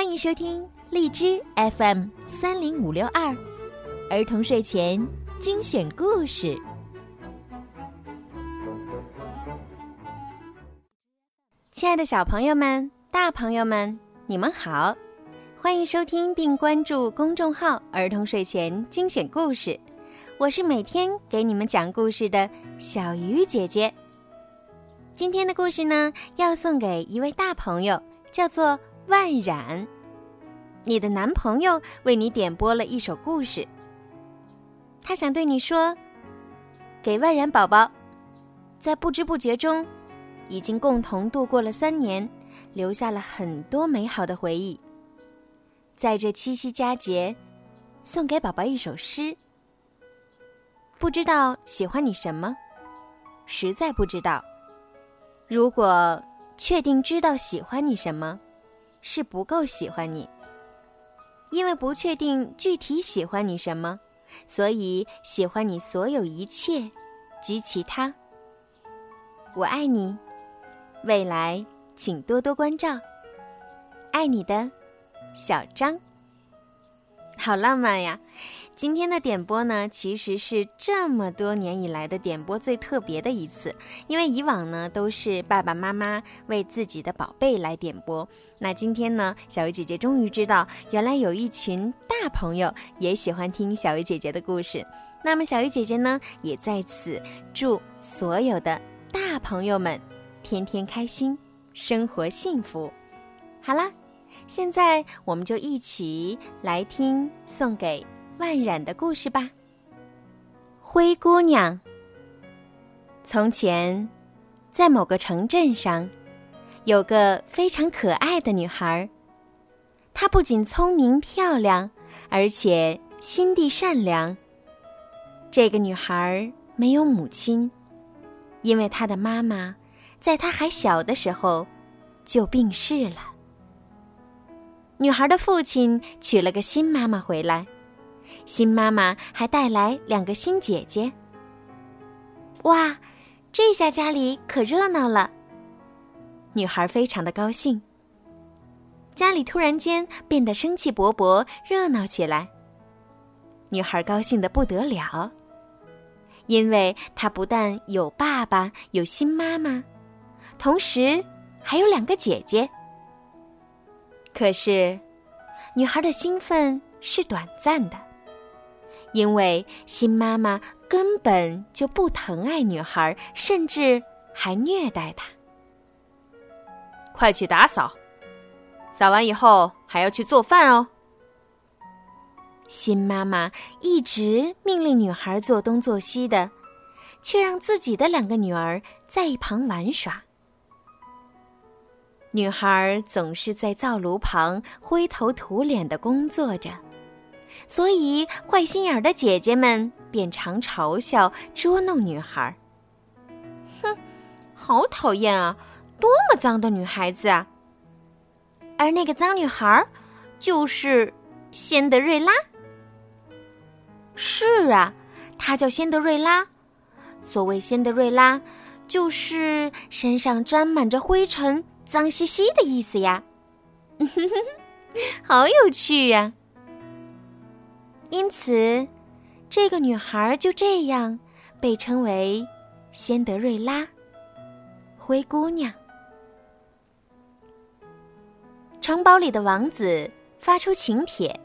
欢迎收听荔枝 FM 三零五六二儿童睡前精选故事。亲爱的小朋友们、大朋友们，你们好！欢迎收听并关注公众号“儿童睡前精选故事”，我是每天给你们讲故事的小鱼姐姐。今天的故事呢，要送给一位大朋友，叫做。万冉，你的男朋友为你点播了一首故事。他想对你说：“给万冉宝宝，在不知不觉中，已经共同度过了三年，留下了很多美好的回忆。在这七夕佳节，送给宝宝一首诗。不知道喜欢你什么，实在不知道。如果确定知道喜欢你什么。”是不够喜欢你，因为不确定具体喜欢你什么，所以喜欢你所有一切及其他。我爱你，未来请多多关照。爱你的，小张。好浪漫呀！今天的点播呢，其实是这么多年以来的点播最特别的一次，因为以往呢都是爸爸妈妈为自己的宝贝来点播。那今天呢，小鱼姐姐终于知道，原来有一群大朋友也喜欢听小鱼姐姐的故事。那么小鱼姐姐呢，也在此祝所有的大朋友们天天开心，生活幸福。好啦，现在我们就一起来听送给。万染的故事吧。灰姑娘。从前，在某个城镇上，有个非常可爱的女孩。她不仅聪明漂亮，而且心地善良。这个女孩没有母亲，因为她的妈妈在她还小的时候就病逝了。女孩的父亲娶了个新妈妈回来。新妈妈还带来两个新姐姐。哇，这下家里可热闹了。女孩非常的高兴。家里突然间变得生气勃勃，热闹起来。女孩高兴的不得了，因为她不但有爸爸，有新妈妈，同时还有两个姐姐。可是，女孩的兴奋是短暂的。因为新妈妈根本就不疼爱女孩，甚至还虐待她。快去打扫，扫完以后还要去做饭哦。新妈妈一直命令女孩做东做西的，却让自己的两个女儿在一旁玩耍。女孩总是在灶炉旁灰头土脸的工作着。所以，坏心眼的姐姐们便常嘲笑、捉弄女孩。哼，好讨厌啊！多么脏的女孩子啊！而那个脏女孩，就是仙德瑞拉。是啊，她叫仙德瑞拉。所谓仙德瑞拉，就是身上沾满着灰尘、脏兮兮的意思呀。好有趣呀！因此，这个女孩就这样被称为仙德瑞拉——灰姑娘。城堡里的王子发出请帖，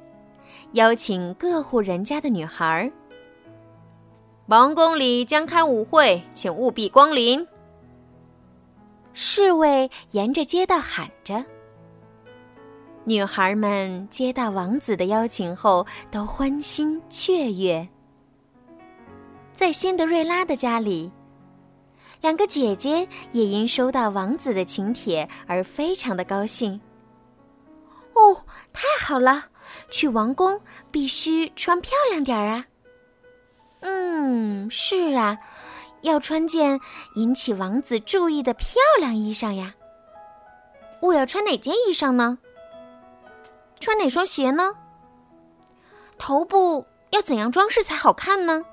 邀请各户人家的女孩。王宫里将开舞会，请务必光临。侍卫沿着街道喊着。女孩们接到王子的邀请后，都欢欣雀跃。在辛德瑞拉的家里，两个姐姐也因收到王子的请帖而非常的高兴。哦，太好了！去王宫必须穿漂亮点儿啊。嗯，是啊，要穿件引起王子注意的漂亮衣裳呀。我要穿哪件衣裳呢？穿哪双鞋呢？头部要怎样装饰才好看呢？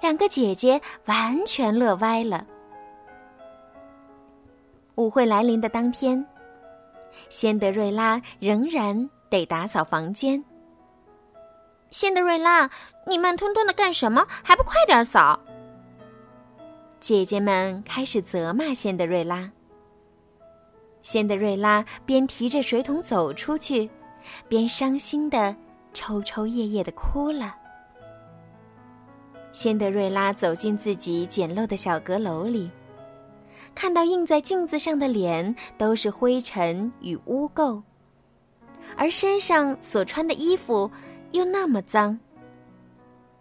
两个姐姐完全乐歪了。舞会来临的当天，仙德瑞拉仍然得打扫房间。仙德瑞拉，你慢吞吞的干什么？还不快点扫！姐姐们开始责骂仙德瑞拉。仙德瑞拉边提着水桶走出去，边伤心的抽抽噎噎的哭了。仙德瑞拉走进自己简陋的小阁楼里，看到映在镜子上的脸都是灰尘与污垢，而身上所穿的衣服又那么脏，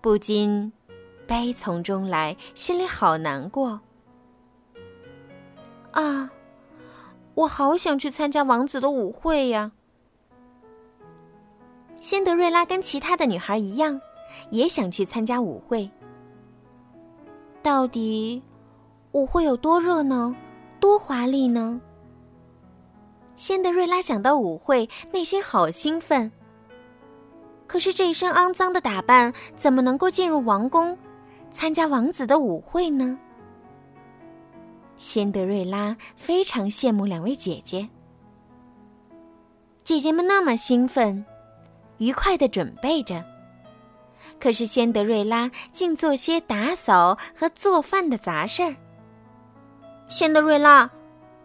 不禁悲从中来，心里好难过。啊，我好想去参加王子的舞会呀！仙德瑞拉跟其他的女孩一样，也想去参加舞会。到底舞会有多热闹，多华丽呢？仙德瑞拉想到舞会，内心好兴奋。可是这一身肮脏的打扮，怎么能够进入王宫，参加王子的舞会呢？仙德瑞拉非常羡慕两位姐姐，姐姐们那么兴奋，愉快的准备着。可是，仙德瑞拉竟做些打扫和做饭的杂事儿。仙德瑞拉，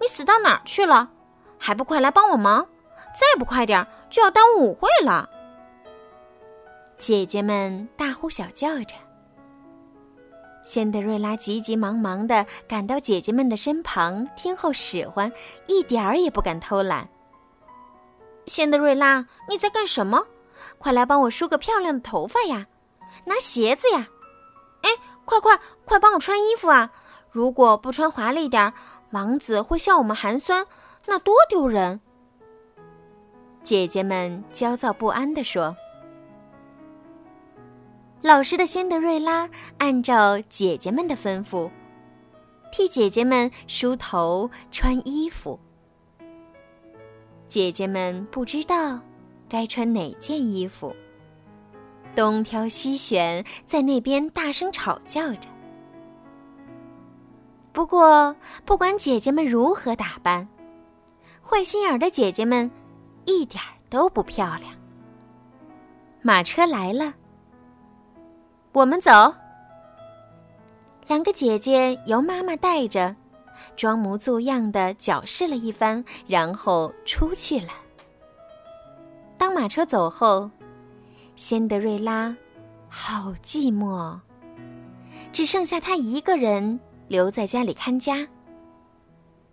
你死到哪儿去了？还不快来帮我忙！再不快点，就要耽误舞会了。姐姐们大呼小叫着。仙德瑞拉急急忙忙地赶到姐姐们的身旁，听候使唤，一点儿也不敢偷懒。仙德瑞拉，你在干什么？快来帮我梳个漂亮的头发呀！拿鞋子呀！哎，快快快帮我穿衣服啊！如果不穿华丽点儿，王子会笑我们寒酸，那多丢人！姐姐们焦躁不安地说。老实的仙德瑞拉按照姐姐们的吩咐，替姐姐们梳头、穿衣服。姐姐们不知道该穿哪件衣服。东挑西选，在那边大声吵叫着。不过，不管姐姐们如何打扮，坏心眼的姐姐们一点都不漂亮。马车来了，我们走。两个姐姐由妈妈带着，装模作样的矫饰了一番，然后出去了。当马车走后。仙德瑞拉，好寂寞，只剩下她一个人留在家里看家。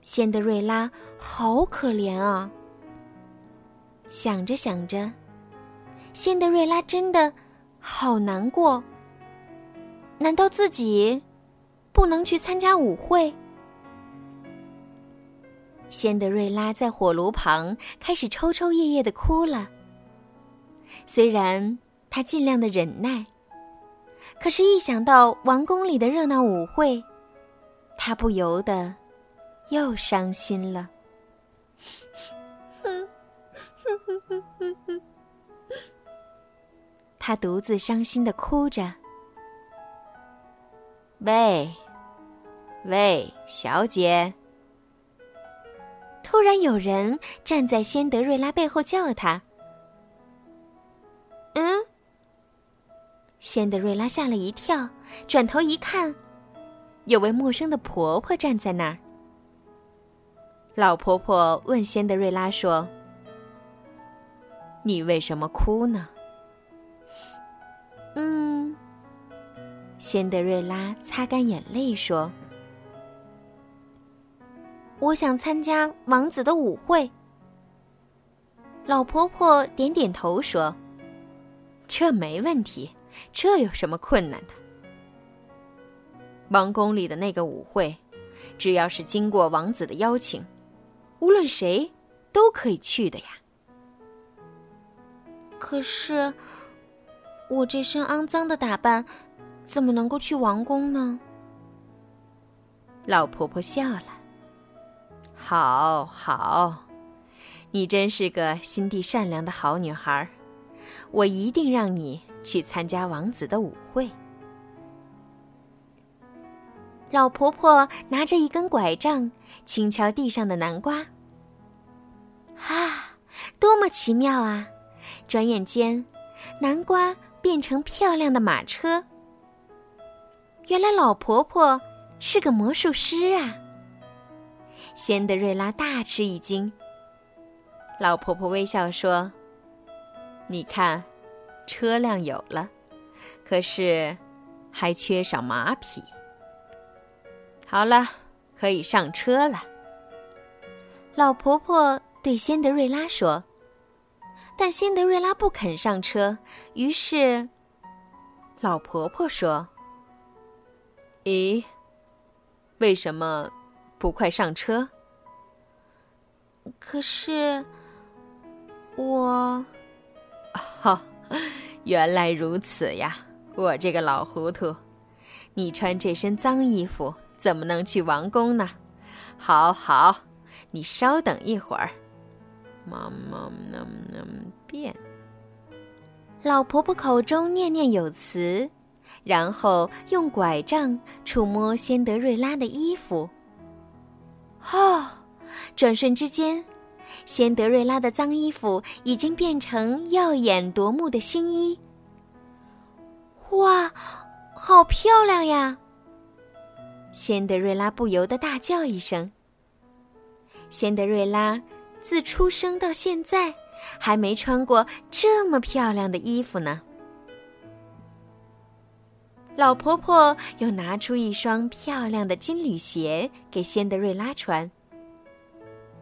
仙德瑞拉好可怜啊！想着想着，仙德瑞拉真的好难过。难道自己不能去参加舞会？仙德瑞拉在火炉旁开始抽抽噎噎的哭了。虽然他尽量的忍耐，可是，一想到王宫里的热闹舞会，他不由得又伤心了。他独自伤心的哭着。喂，喂，小姐！突然有人站在仙德瑞拉背后叫他。仙德瑞拉吓了一跳，转头一看，有位陌生的婆婆站在那儿。老婆婆问仙德瑞拉说：“你为什么哭呢？”仙德瑞拉擦干眼泪说：“我想参加王子的舞会。”老婆婆点点头说：“这没问题。”这有什么困难的？王宫里的那个舞会，只要是经过王子的邀请，无论谁都可以去的呀。可是，我这身肮脏的打扮，怎么能够去王宫呢？老婆婆笑了。好好，你真是个心地善良的好女孩，我一定让你。去参加王子的舞会。老婆婆拿着一根拐杖，轻敲地上的南瓜。啊，多么奇妙啊！转眼间，南瓜变成漂亮的马车。原来老婆婆是个魔术师啊！仙德瑞拉大吃一惊。老婆婆微笑说：“你看，车辆有了，可是还缺少马匹。好了，可以上车了。”老婆婆对仙德瑞拉说。但仙德瑞拉不肯上车，于是，老婆婆说：“咦，为什么不快上车？”可是，我……哈，原来如此呀！我这个老糊涂，你穿这身脏衣服怎么能去王宫呢？好好，你稍等一会儿。妈妈能能变？老婆婆口中念念有词，然后用拐杖触摸仙德瑞拉的衣服。哦，转瞬之间，仙德瑞拉的脏衣服已经变成耀眼夺目的新衣。哇，好漂亮呀！仙德瑞拉不由得大叫一声。仙德瑞拉。自出生到现在，还没穿过这么漂亮的衣服呢。老婆婆又拿出一双漂亮的金缕鞋给仙德瑞拉穿。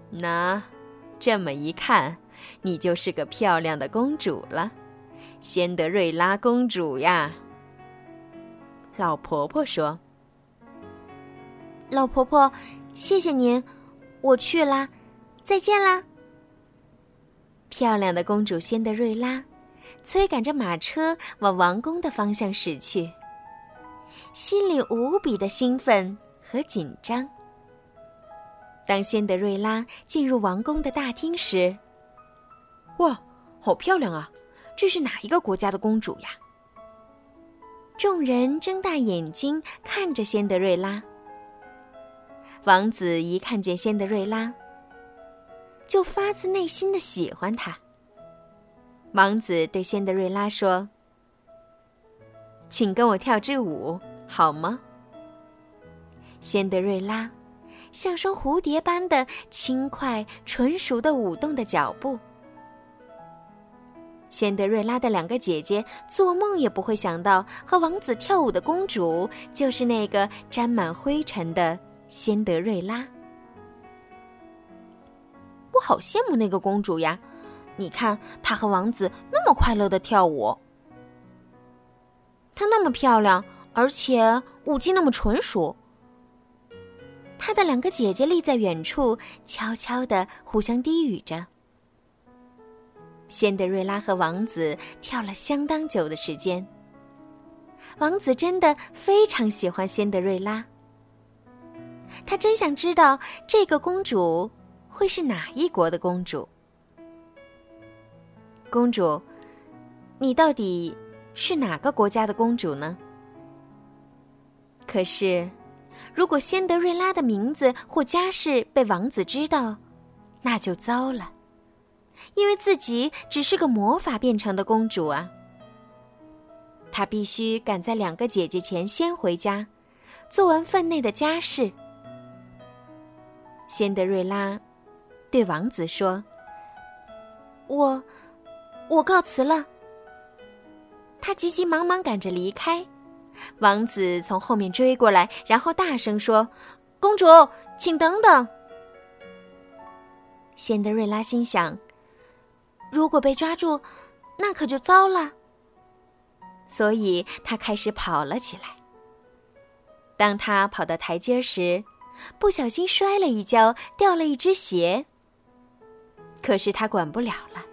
那，这么一看，你就是个漂亮的公主了，仙德瑞拉公主呀。老婆婆说：“老婆婆，谢谢您，我去啦。”再见啦！漂亮的公主仙德瑞拉，催赶着马车往王宫的方向驶去，心里无比的兴奋和紧张。当仙德瑞拉进入王宫的大厅时，哇，好漂亮啊！这是哪一个国家的公主呀？众人睁大眼睛看着仙德瑞拉。王子一看见仙德瑞拉。就发自内心的喜欢她。王子对仙德瑞拉说：“请跟我跳支舞，好吗？”仙德瑞拉像双蝴蝶般的轻快纯熟的舞动的脚步。仙德瑞拉的两个姐姐做梦也不会想到，和王子跳舞的公主就是那个沾满灰尘的仙德瑞拉。我好羡慕那个公主呀！你看，她和王子那么快乐的跳舞，她那么漂亮，而且舞技那么纯熟。她的两个姐姐立在远处，悄悄的互相低语着。仙德瑞拉和王子跳了相当久的时间。王子真的非常喜欢仙德瑞拉，他真想知道这个公主。会是哪一国的公主？公主，你到底是哪个国家的公主呢？可是，如果仙德瑞拉的名字或家世被王子知道，那就糟了，因为自己只是个魔法变成的公主啊。她必须赶在两个姐姐前先回家，做完分内的家事。仙德瑞拉。对王子说：“我，我告辞了。”他急急忙忙赶着离开，王子从后面追过来，然后大声说：“公主，请等等。”仙德瑞拉心想：“如果被抓住，那可就糟了。”所以他开始跑了起来。当他跑到台阶时，不小心摔了一跤，掉了一只鞋。可是他管不了了。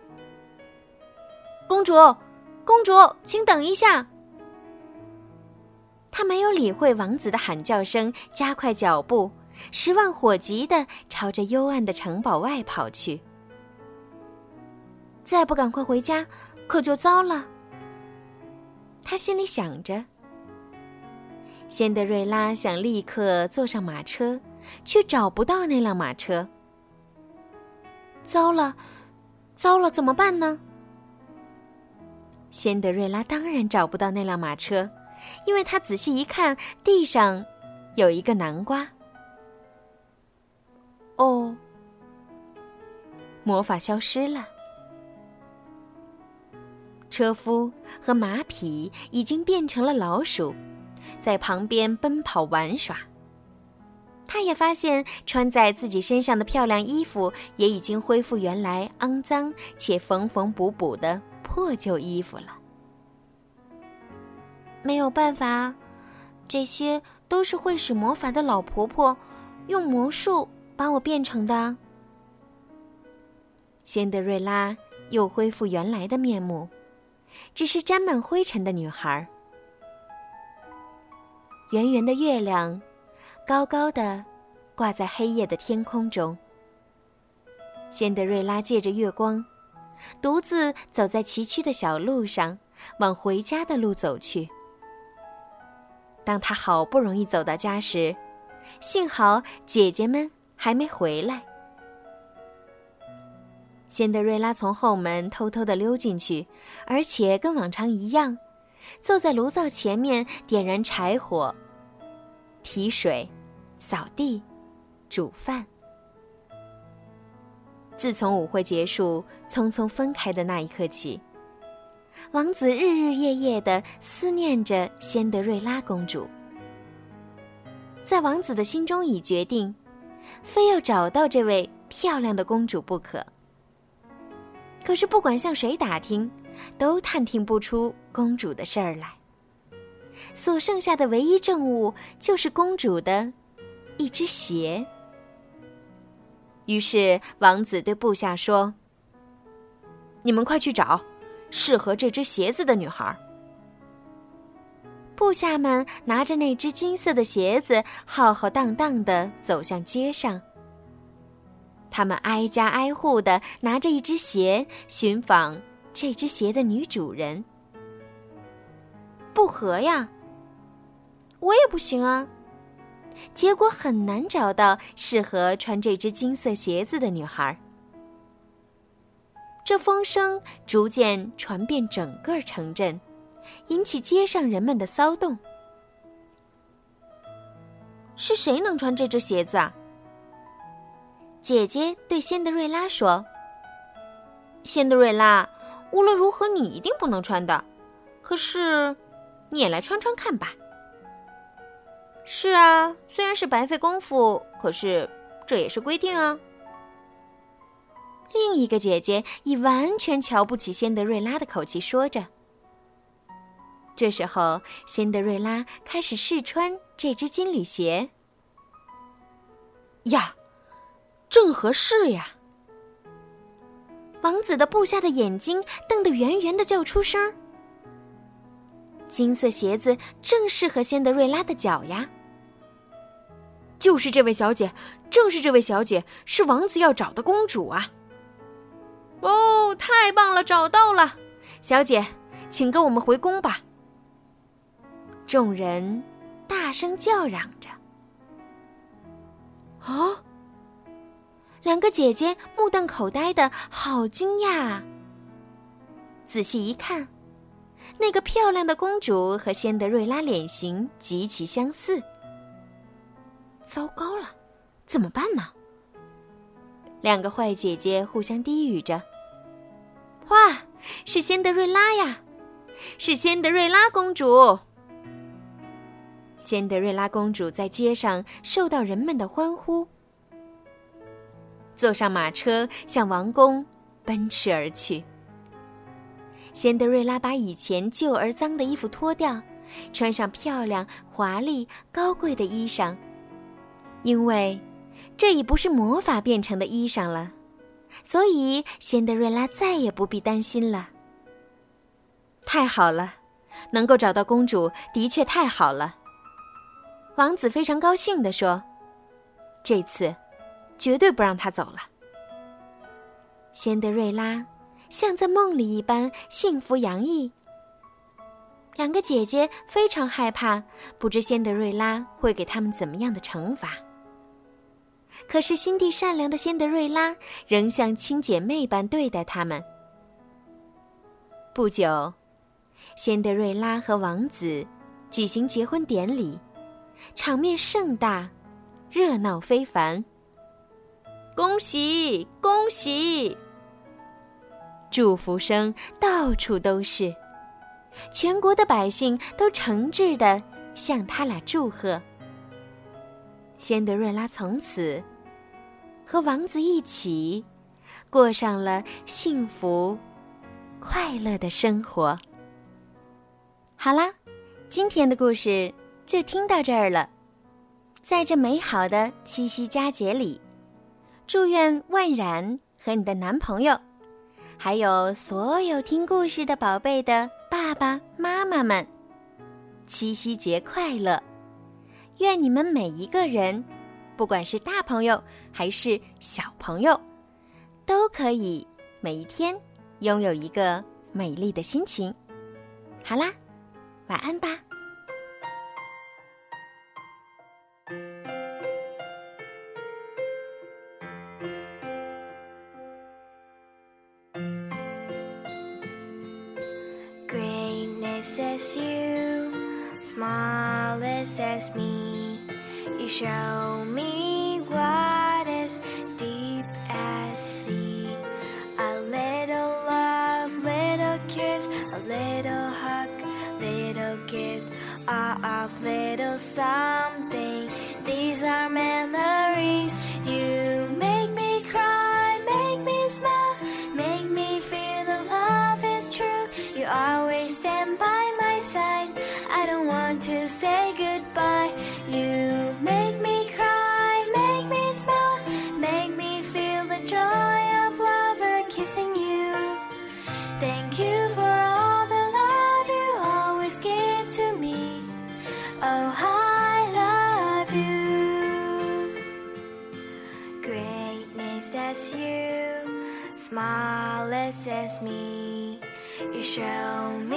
公主，公主，请等一下。他没有理会王子的喊叫声，加快脚步，十万火急的朝着幽暗的城堡外跑去。再不赶快回家，可就糟了。他心里想着。仙德瑞拉想立刻坐上马车，却找不到那辆马车。糟了，糟了，怎么办呢？仙德瑞拉当然找不到那辆马车，因为他仔细一看，地上有一个南瓜。哦，魔法消失了。车夫和马匹已经变成了老鼠，在旁边奔跑玩耍。他也发现穿在自己身上的漂亮衣服也已经恢复原来肮脏且缝缝补补的破旧衣服了。没有办法，这些都是会使魔法的老婆婆用魔术把我变成的。仙德瑞拉又恢复原来的面目。只是沾满灰尘的女孩。圆圆的月亮，高高的挂在黑夜的天空中。仙德瑞拉借着月光，独自走在崎岖的小路上，往回家的路走去。当他好不容易走到家时，幸好姐姐们还没回来。仙德瑞拉从后门偷偷地溜进去，而且跟往常一样，坐在炉灶前面点燃柴火、提水、扫地、煮饭。自从舞会结束、匆匆分开的那一刻起，王子日日夜夜地思念着仙德瑞拉公主。在王子的心中已决定，非要找到这位漂亮的公主不可。可是，不管向谁打听，都探听不出公主的事儿来。所剩下的唯一证物就是公主的一只鞋。于是，王子对部下说：“你们快去找适合这只鞋子的女孩。”部下们拿着那只金色的鞋子，浩浩荡荡的走向街上。他们挨家挨户的拿着一只鞋寻访这只鞋的女主人。不合呀，我也不行啊。结果很难找到适合穿这只金色鞋子的女孩。这风声逐渐传遍整个城镇，引起街上人们的骚动。是谁能穿这只鞋子啊？姐姐对仙德瑞拉说：“仙德瑞拉，无论如何你一定不能穿的。可是，你也来穿穿看吧。”“是啊，虽然是白费功夫，可是这也是规定啊。”另一个姐姐以完全瞧不起仙德瑞拉的口气说着。这时候，仙德瑞拉开始试穿这只金缕鞋。呀！正合适呀！王子的部下的眼睛瞪得圆圆的，叫出声。金色鞋子正适合仙德瑞拉的脚呀！就是这位小姐，正是这位小姐，是王子要找的公主啊！哦，太棒了，找到了！小姐，请跟我们回宫吧！众人大声叫嚷着。啊！两个姐姐目瞪口呆的，好惊讶啊。仔细一看，那个漂亮的公主和仙德瑞拉脸型极其相似。糟糕了，怎么办呢？两个坏姐姐互相低语着：“哇，是仙德瑞拉呀，是仙德瑞拉公主！”仙德瑞拉公主在街上受到人们的欢呼。坐上马车，向王宫奔驰而去。仙德瑞拉把以前旧而脏的衣服脱掉，穿上漂亮、华丽、高贵的衣裳，因为这已不是魔法变成的衣裳了，所以仙德瑞拉再也不必担心了。太好了，能够找到公主的确太好了。王子非常高兴地说：“这次。”绝对不让她走了。仙德瑞拉像在梦里一般幸福洋溢。两个姐姐非常害怕，不知仙德瑞拉会给他们怎么样的惩罚。可是心地善良的仙德瑞拉仍像亲姐妹般对待他们。不久，仙德瑞拉和王子举行结婚典礼，场面盛大，热闹非凡。恭喜恭喜！祝福声到处都是，全国的百姓都诚挚的向他俩祝贺。仙德瑞拉从此和王子一起过上了幸福。快乐的生活。好啦，今天的故事就听到这儿了。在这美好的七夕佳节里，祝愿万然和你的男朋友，还有所有听故事的宝贝的爸爸妈妈们，七夕节快乐！愿你们每一个人，不管是大朋友还是小朋友，都可以每一天。拥有一个美丽的心情。好啦，晚安吧。as you, smallest as me. You show me what is deep as sea. A little love, little kiss, a little hug, little gift, a of little something. These are meant. Me. You show me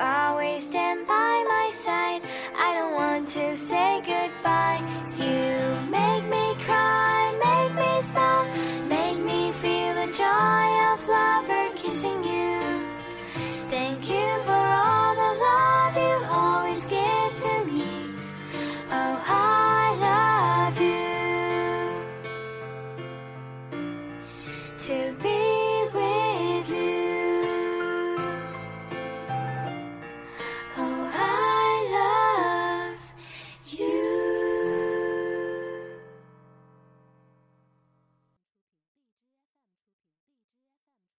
always stand by my side. I don't want to say goodbye.